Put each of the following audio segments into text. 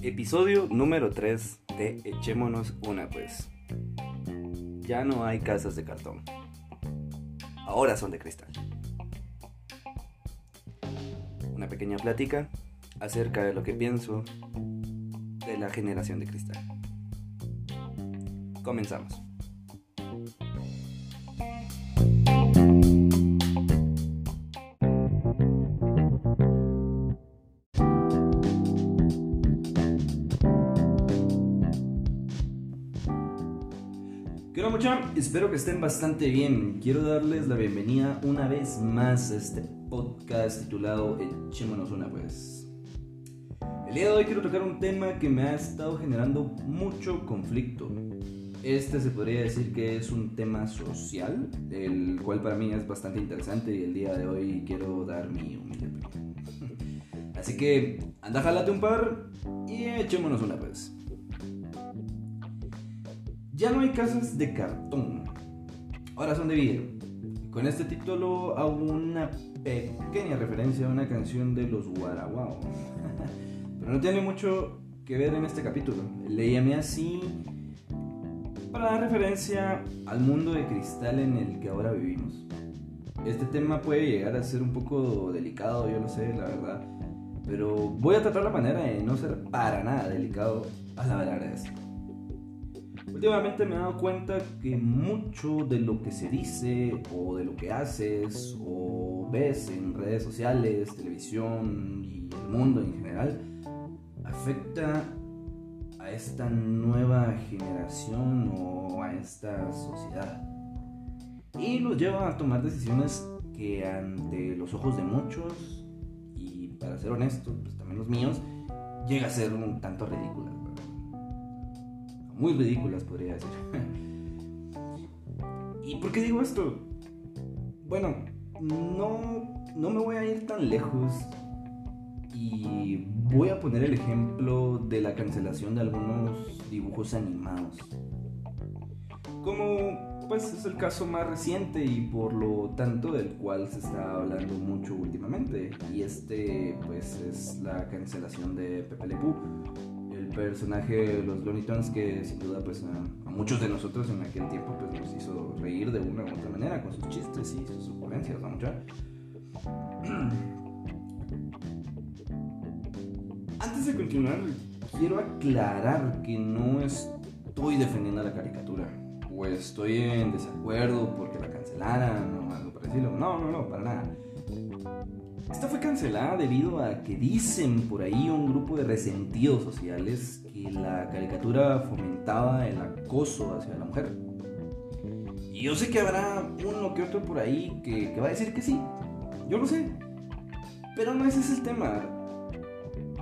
Episodio número 3 de Echémonos una pues. Ya no hay casas de cartón. Ahora son de cristal. Una pequeña plática acerca de lo que pienso de la generación de cristal. Comenzamos. Espero que estén bastante bien. Quiero darles la bienvenida una vez más a este podcast titulado Echémonos una pues. El día de hoy quiero tocar un tema que me ha estado generando mucho conflicto. Este se podría decir que es un tema social, el cual para mí es bastante interesante y el día de hoy quiero dar mi humilde opinión. Así que anda, jalate un par y echémonos una pues. Ya no hay casas de cartón, ahora son de vidrio. Con este título hago una pequeña referencia a una canción de los Guaraguao. Pero no tiene mucho que ver en este capítulo. Le así para dar referencia al mundo de cristal en el que ahora vivimos. Este tema puede llegar a ser un poco delicado, yo lo sé, la verdad. Pero voy a tratar la manera de no ser para nada delicado a la verdad. Últimamente me he dado cuenta que mucho de lo que se dice o de lo que haces o ves en redes sociales, televisión y el mundo en general afecta a esta nueva generación o a esta sociedad. Y los lleva a tomar decisiones que ante los ojos de muchos, y para ser honesto, pues también los míos, llega a ser un tanto ridículas muy ridículas, podría decir. ¿Y por qué digo esto? Bueno, no, no me voy a ir tan lejos y voy a poner el ejemplo de la cancelación de algunos dibujos animados. Como pues es el caso más reciente y por lo tanto del cual se está hablando mucho últimamente y este pues es la cancelación de Pepe Le Pew personaje de los Looney que sin duda pues a, muchos de nosotros en aquel tiempo pues nos hizo reír de una u otra manera con sus chistes y sus ocurrencias, ¿no? Antes de continuar, quiero aclarar que no estoy defendiendo a la caricatura o estoy en desacuerdo porque la cancelaran o algo parecido. No, no, no, para nada. Esta fue cancelada debido a que dicen por ahí un grupo de resentidos sociales que la caricatura fomentaba el acoso hacia la mujer. Y yo sé que habrá uno que otro por ahí que, va a decir que sí. Yo lo sé. Pero no ese es el tema.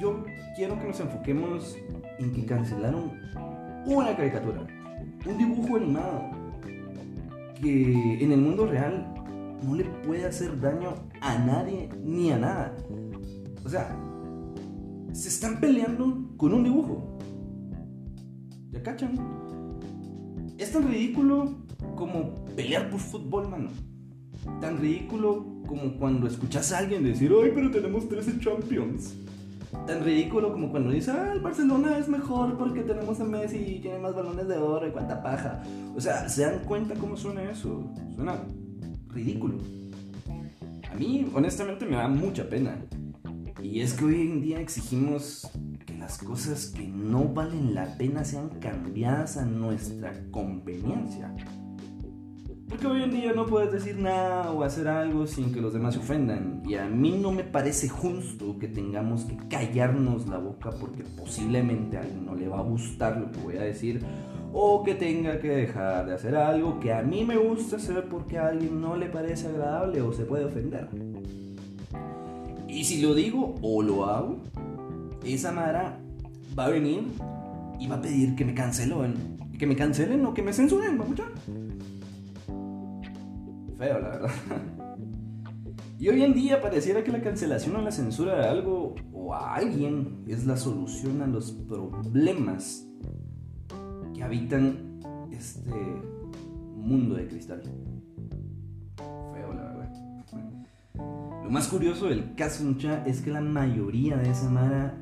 Yo quiero que nos enfoquemos en que cancelaron una caricatura, un dibujo animado, que en el mundo real no le puede hacer daño a nadie ni a nada. O sea, se están peleando con un dibujo. ¿Ya cachan? Es tan ridículo como pelear por fútbol, mano. Tan ridículo como cuando escuchas a alguien decir, ay, pero tenemos 13 champions. Tan ridículo como cuando dice, ah, el Barcelona es mejor porque tenemos a Messi y tiene más balones de oro y cuánta paja. O sea, ¿se dan cuenta cómo suena eso? Suena ridículo. A mí, honestamente, me da mucha pena. Y es que hoy en día exigimos que las cosas que no valen la pena sean cambiadas a nuestra conveniencia. Porque hoy en día no puedes decir nada o hacer algo sin que los demás se ofendan. Y a mí no me parece justo que tengamos que callarnos la boca porque posiblemente a alguien no le va a gustar lo que voy a decir o que tenga que dejar de hacer algo que a mí me gusta hacer porque a alguien no le parece agradable o se puede ofender. Y si lo digo o lo hago, esa Mara va a venir y va a pedir que me cancelen. Que me cancelen o que me censuren, ¿va Feo, la verdad. Y hoy en día pareciera que la cancelación o la censura de algo o a alguien es la solución a los problemas habitan este mundo de cristal. Feo, la verdad. Lo más curioso del caso, mucha, es que la mayoría de esa mara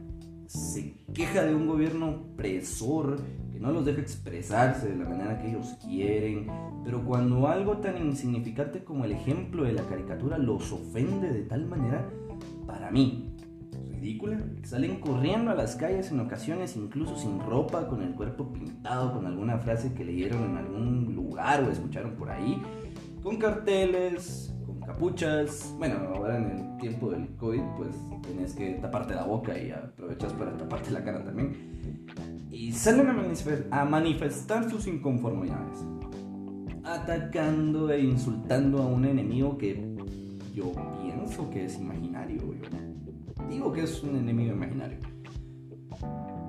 se queja de un gobierno opresor que no los deja expresarse de la manera que ellos quieren, pero cuando algo tan insignificante como el ejemplo de la caricatura los ofende de tal manera, para mí, salen corriendo a las calles en ocasiones incluso sin ropa, con el cuerpo pintado, con alguna frase que leyeron en algún lugar o escucharon por ahí, con carteles, con capuchas. Bueno, ahora en el tiempo del COVID, pues tenés que taparte la boca y aprovechas para taparte la cara también. Y salen a, manifestar sus inconformidades, atacando e insultando a un enemigo que yo pienso que es imaginario. Digo que es un enemigo imaginario.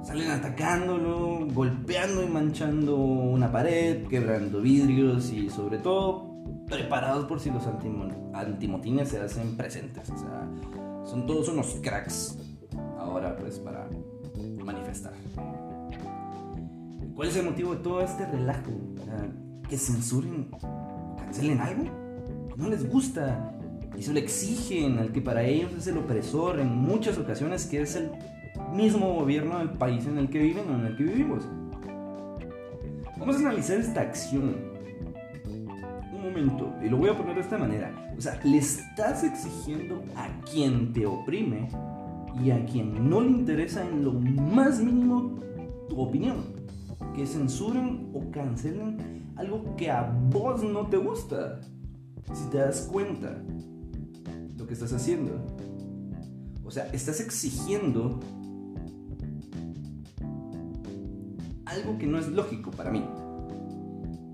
Salen atacándolo, golpeando y manchando una pared, quebrando vidrios y sobre todo preparados por si los antimotines se hacen presentes. Son todos unos cracks ahora pues para manifestar. ¿Cuál es el motivo de todo este relajo? ¿Que censuren, cancelen algo? No les gusta y se lo exigen al que para ellos es el opresor en muchas ocasiones que es el mismo gobierno del país en el que viven o en el que vivimos. Vamos a analizar esta acción momento, y lo voy a poner de esta manera, o sea, le estás exigiendo a quien te oprime y a quien no le interesa en lo más mínimo tu opinión, que censuren o cancelen algo que a vos no te gusta. Si te das cuenta lo que estás haciendo. O sea, estás exigiendo algo que no es lógico para mí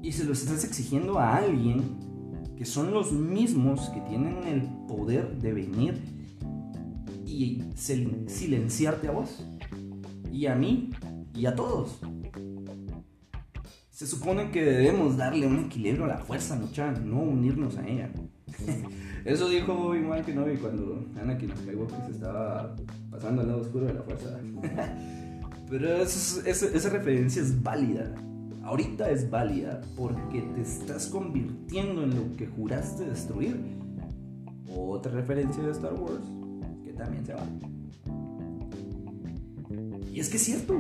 y se lo estás exigiendo a alguien que son los mismos que tienen el poder de venir y silenciarte a vos y a mí y a todos. Se supone que debemos darle un equilibrio a la fuerza, mucha, no unirnos a ella. Eso dijo igual que no cuando Anakin Skywalker se estaba pasando al lado oscuro de la fuerza. Pero esa referencia es válida ahorita es válida porque te estás convirtiendo en lo que juraste destruir. Otra referencia de Star Wars que también se va. Y es que es cierto,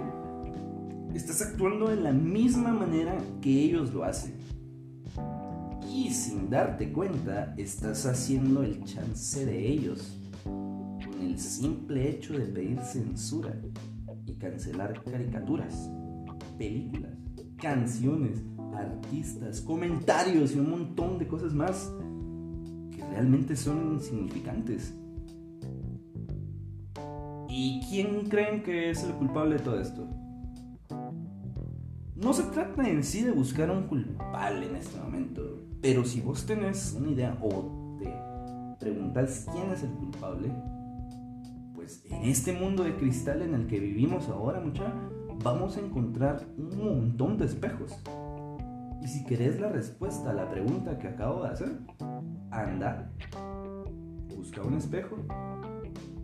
estás actuando de la misma manera que ellos lo hacen. Y sin darte cuenta, estás haciendo el chance de ellos con el simple hecho de pedir censura y cancelar caricaturas, películas canciones, artistas, comentarios y un montón de cosas más que realmente son insignificantes. ¿Y quién creen que es el culpable de todo esto? No se trata en sí de buscar un culpable en este momento, pero si vos tenés una idea o te preguntas quién es el culpable, pues en este mundo de cristal en el que vivimos ahora, mucha, vamos a encontrar un montón de espejos. Y si querés la respuesta a la pregunta que acabo de hacer, anda, busca un espejo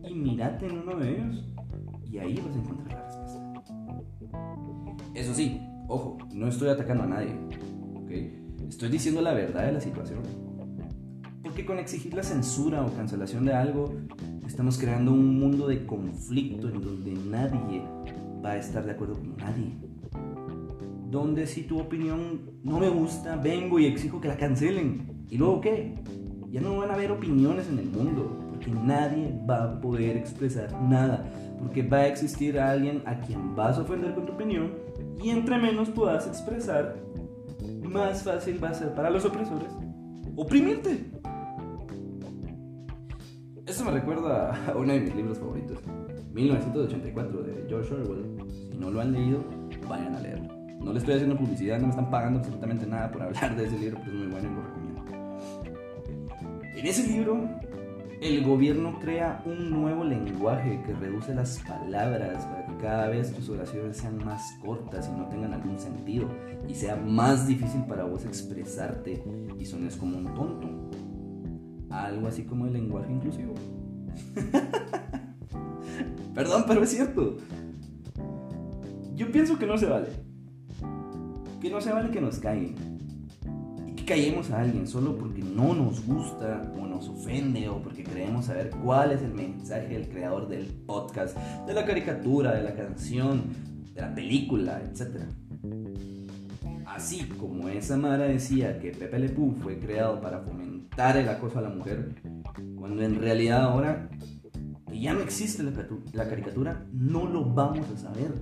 y mírate en uno de ellos y ahí vas a encontrar la respuesta. Eso sí, ojo, no estoy atacando a nadie. Estoy diciendo la verdad de la situación. Porque con exigir la censura o cancelación de algo, estamos creando un mundo de conflicto en donde nadie va a estar de acuerdo con nadie. Donde si tu opinión no me gusta, vengo y exijo que la cancelen. ¿Y luego qué? Ya no van a haber opiniones en el mundo, porque nadie va a poder expresar nada, porque va a existir alguien a quien vas a ofender con tu opinión, y entre menos puedas expresar, más fácil va a ser para los opresores oprimirte. Eso me recuerda a uno de mis libros favoritos, 1984 de George Orwell. Si no lo han leído, vayan a leerlo. No le estoy haciendo publicidad, no me están pagando absolutamente nada por hablar de ese libro, pero es muy bueno y lo recomiendo. En ese libro, el gobierno crea un nuevo lenguaje que reduce las palabras para que cada vez tus oraciones sean más cortas y no tengan algún sentido y sea más difícil para vos expresarte y sones como un tonto. Algo así como el lenguaje inclusivo. Perdón, pero es cierto. Yo pienso que no se vale. Que no se vale que nos caigan. Que callemos a alguien solo porque no nos gusta o nos ofende o porque creemos saber cuál es el mensaje del creador del podcast, de la caricatura, de la canción, de la película, etc. Así como esa Mara decía que Pepe Le Pew fue creado para fomentar el acoso a la mujer, cuando en realidad ahora que ya no existe la caricatura, no lo vamos a saber.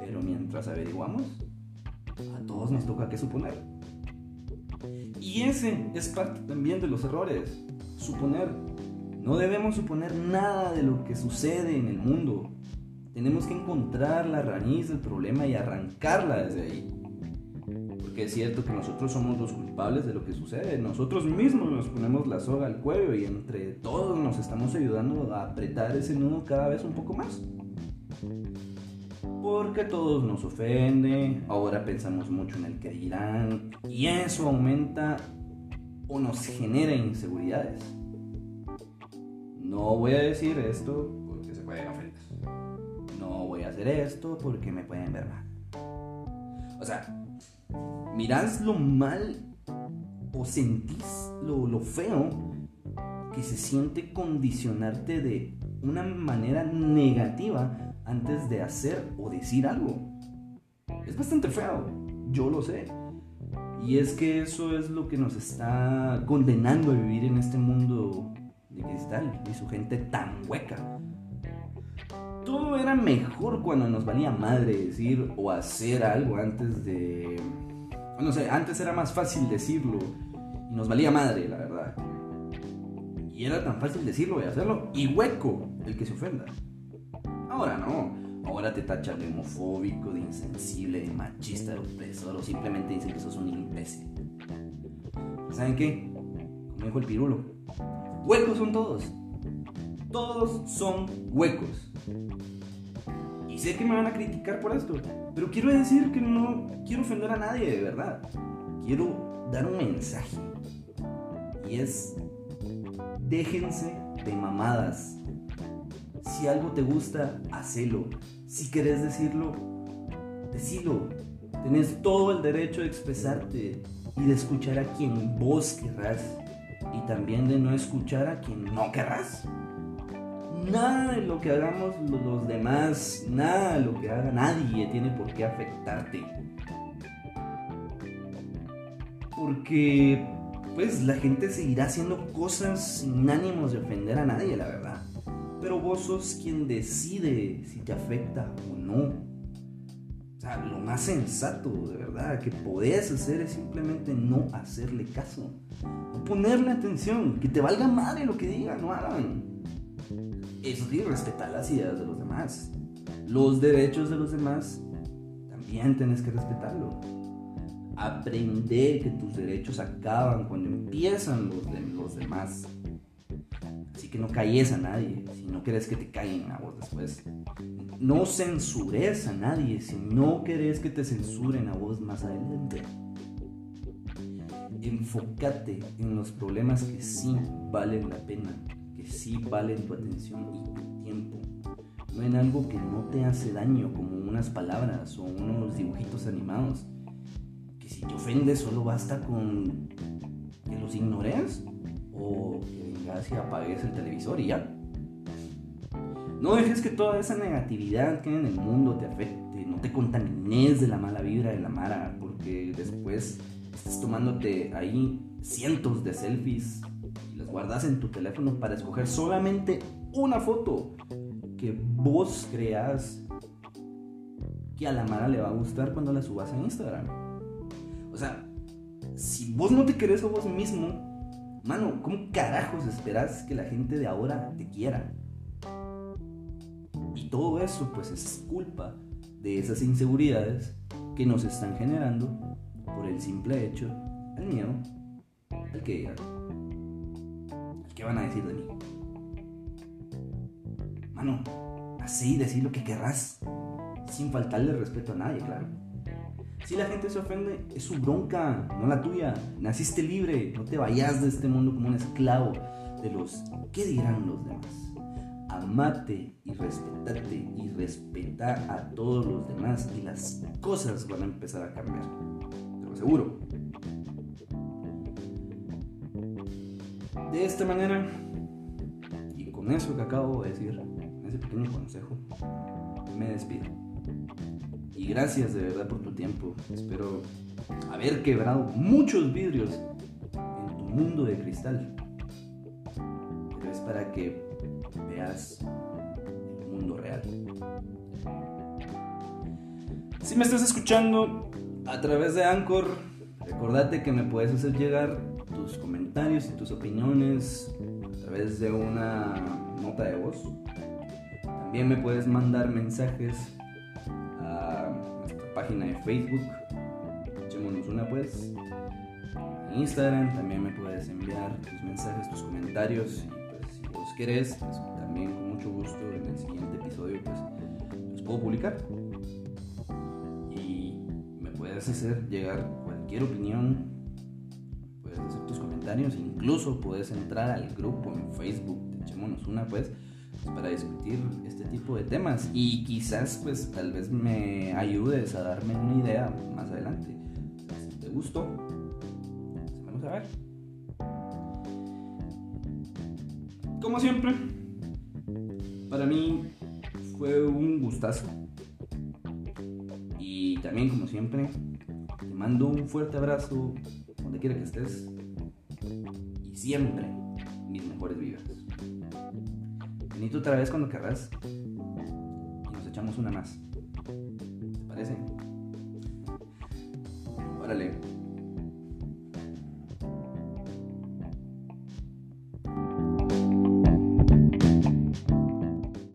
Pero mientras averiguamos, a todos nos toca que suponer. Y ese es parte también de los errores, suponer. No debemos suponer nada de lo que sucede en el mundo. Tenemos que encontrar la raíz del problema y arrancarla desde ahí. Porque es cierto que nosotros somos los culpables de lo que sucede. Nosotros mismos nos ponemos la soga al cuello y entre todos nos estamos ayudando a apretar ese nudo cada vez un poco más porque todos nos ofende, ahora pensamos mucho en el que dirán y eso aumenta o nos genera inseguridades. No voy a decir esto porque se pueden ofender. No voy a hacer esto porque me pueden ver mal. O sea, mirás lo mal o sentís lo, lo feo que se siente condicionarte de una manera negativa antes de hacer o decir algo. Es bastante feo, yo lo sé. Y es que eso es lo que nos está condenando a vivir en este mundo de cristal y su gente tan hueca. Todo era mejor cuando nos valía madre decir o hacer algo antes de... No sé, antes era más fácil decirlo y nos valía madre, la verdad. Y era tan fácil decirlo y hacerlo y hueco el que se ofenda. Ahora no. Ahora te tachan de homofóbico, de insensible, de machista, de opresor o simplemente dicen que sos un imbécil. ¿Saben qué? Como dijo el pirulo, huecos son todos. Todos son huecos. Y sé que me van a criticar por esto, pero quiero decir que no quiero ofender a nadie, de verdad. Quiero dar un mensaje. Y es, déjense de mamadas si algo te gusta, hacelo. Si querés decirlo, decilo. Tenés todo el derecho de expresarte y de escuchar a quien vos querrás. Y también de no escuchar a quien no querrás. Nada de lo que hagamos los demás, nada de lo que haga nadie tiene por qué afectarte. Porque pues la gente seguirá haciendo cosas sin ánimos de ofender a nadie, la verdad pero vos sos quien decide si te afecta o no. O sea, lo más sensato, de verdad, que podés hacer es simplemente no hacerle caso. No ponerle atención, que te valga madre lo que digan, no hagan. Eso sí, respetar las ideas de los demás. Los derechos de los demás también tenés que respetarlo. Aprender que tus derechos acaban cuando empiezan los de los demás. Que no calles a nadie si no quieres que te callen a vos después. No censures a nadie si no querés que te censuren a vos más adelante. Enfócate en los problemas que sí valen la pena, que sí valen tu atención y tu tiempo. No en algo que no te hace daño, como unas palabras o unos dibujitos animados. Que si te ofendes solo basta con que los ignores o que vengas y apagues el televisor y ya. No dejes que toda esa negatividad que hay en el mundo te afecte, no te contamines de la mala vibra de la Mara, porque después estás tomándote ahí cientos de selfies y las guardas en tu teléfono para escoger solamente una foto que vos creas que a la Mara le va a gustar cuando la subas a Instagram. O sea, si vos no te querés a vos mismo, Mano, ¿cómo carajos esperas que la gente de ahora te quiera? Y todo eso pues es culpa de esas inseguridades que nos están generando por el simple hecho, el miedo, el que digan, el que van a decir de mí. Mano, así decir lo que querrás, sin faltarle respeto a nadie, claro. Si la gente se ofende, es su bronca, no la tuya. Naciste libre, no te vayas de este mundo como un esclavo de los qué dirán los demás. Amate y respetate y respeta a todos los demás y las cosas van a empezar a cambiar. Te lo aseguro. De esta manera, y con eso que acabo de decir, ese pequeño consejo, me despido. Y gracias de verdad por tu tiempo. Espero haber quebrado muchos vidrios en tu mundo de cristal. Pero es para que veas el mundo real. Si me estás escuchando a través de Anchor, recordate que me puedes hacer llegar tus comentarios y tus opiniones a través de una nota de voz. También me puedes mandar mensajes página de Facebook. Echémonos una pues. En Instagram también me puedes enviar tus mensajes, tus comentarios. Y pues si los quieres, pues, también con mucho gusto en el siguiente episodio pues los puedo publicar. Y me puedes hacer llegar cualquier opinión. Puedes hacer tus comentarios. Incluso puedes entrar al grupo en Facebook. Echémonos una pues para discutir este tipo de temas y quizás pues tal vez me ayudes a darme una idea más adelante. Si te gustó, pues, vamos a ver. Como siempre, para mí fue un gustazo. Y también como siempre, te mando un fuerte abrazo donde quiera que estés. Y siempre mis mejores vibras. Venite otra vez cuando querrás. Y nos echamos una más. ¿Te parece? Órale.